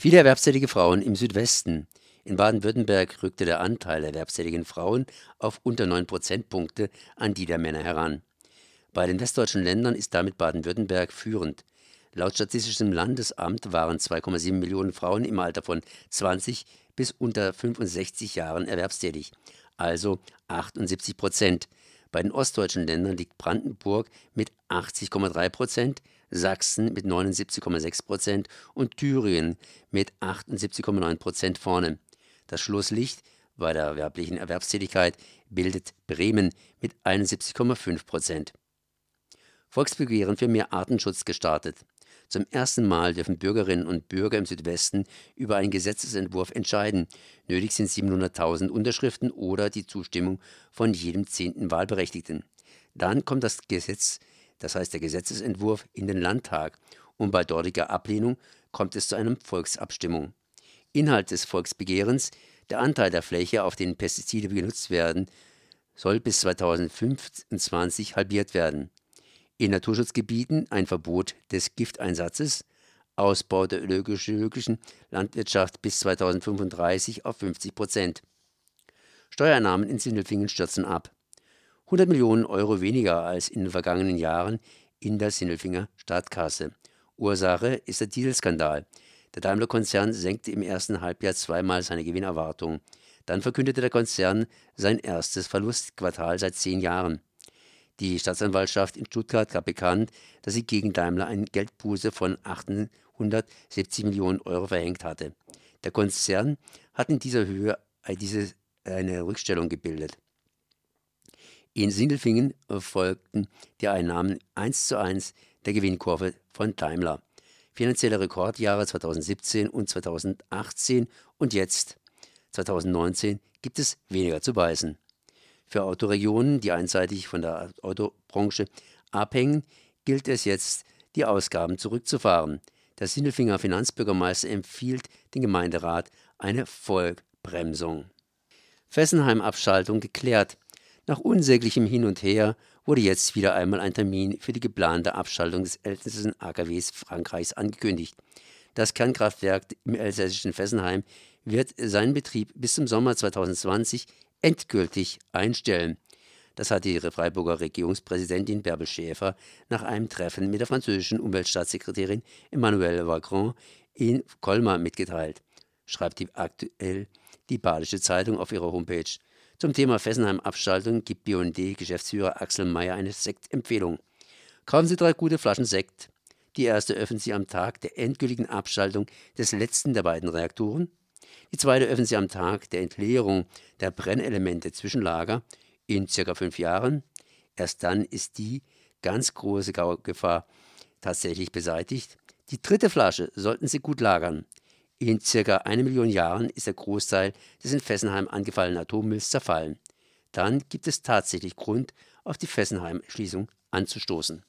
Viele erwerbstätige Frauen im Südwesten. In Baden-Württemberg rückte der Anteil erwerbstätigen Frauen auf unter 9 Prozentpunkte an die der Männer heran. Bei den westdeutschen Ländern ist damit Baden-Württemberg führend. Laut Statistischem Landesamt waren 2,7 Millionen Frauen im Alter von 20 bis unter 65 Jahren erwerbstätig, also 78 Prozent. Bei den ostdeutschen Ländern liegt Brandenburg mit 80,3 Prozent, Sachsen mit 79,6 Prozent und Thüringen mit 78,9 Prozent vorne. Das Schlusslicht bei der werblichen Erwerbstätigkeit bildet Bremen mit 71,5 Prozent. Volksbegehren für mehr Artenschutz gestartet. Zum ersten Mal dürfen Bürgerinnen und Bürger im Südwesten über einen Gesetzesentwurf entscheiden. Nötig sind 700.000 Unterschriften oder die Zustimmung von jedem zehnten Wahlberechtigten. Dann kommt das Gesetz das heißt der Gesetzesentwurf, in den Landtag und bei dortiger Ablehnung kommt es zu einer Volksabstimmung. Inhalt des Volksbegehrens, der Anteil der Fläche, auf denen Pestizide genutzt werden, soll bis 2025 halbiert werden. In Naturschutzgebieten ein Verbot des Gifteinsatzes, Ausbau der ökologischen Landwirtschaft bis 2035 auf 50 Prozent. Steuereinnahmen in Sindelfingen stürzen ab. 100 Millionen Euro weniger als in den vergangenen Jahren in der Sindelfinger Staatskasse. Ursache ist der Dieselskandal. Der Daimler-Konzern senkte im ersten Halbjahr zweimal seine Gewinnerwartung. Dann verkündete der Konzern sein erstes Verlustquartal seit zehn Jahren. Die Staatsanwaltschaft in Stuttgart gab bekannt, dass sie gegen Daimler eine Geldbuße von 870 Millionen Euro verhängt hatte. Der Konzern hat in dieser Höhe eine Rückstellung gebildet. In Sindelfingen folgten die Einnahmen 1 zu 1 der Gewinnkurve von Daimler. Finanzielle Rekordjahre 2017 und 2018 und jetzt 2019 gibt es weniger zu beißen. Für Autoregionen, die einseitig von der Autobranche abhängen, gilt es jetzt, die Ausgaben zurückzufahren. Der Sindelfinger Finanzbürgermeister empfiehlt den Gemeinderat eine Vollbremsung. Fessenheim-Abschaltung geklärt. Nach unsäglichem Hin und Her wurde jetzt wieder einmal ein Termin für die geplante Abschaltung des ältesten AKWs Frankreichs angekündigt. Das Kernkraftwerk im elsässischen Fessenheim wird seinen Betrieb bis zum Sommer 2020 endgültig einstellen. Das hat die Freiburger Regierungspräsidentin Bärbel Schäfer nach einem Treffen mit der französischen Umweltstaatssekretärin Emmanuelle Vagron in Colmar mitgeteilt, schreibt die aktuell die Badische Zeitung auf ihrer Homepage. Zum Thema Fessenheim-Abschaltung gibt BND-Geschäftsführer Axel Mayer eine Sektempfehlung. Kaufen Sie drei gute Flaschen Sekt. Die erste öffnen Sie am Tag der endgültigen Abschaltung des letzten der beiden Reaktoren. Die zweite öffnen Sie am Tag der Entleerung der Brennelemente Zwischenlager in circa fünf Jahren. Erst dann ist die ganz große Gefahr tatsächlich beseitigt. Die dritte Flasche sollten Sie gut lagern. In circa eine Million Jahren ist der Großteil des in Fessenheim angefallenen Atommülls zerfallen. Dann gibt es tatsächlich Grund, auf die Fessenheim-Schließung anzustoßen.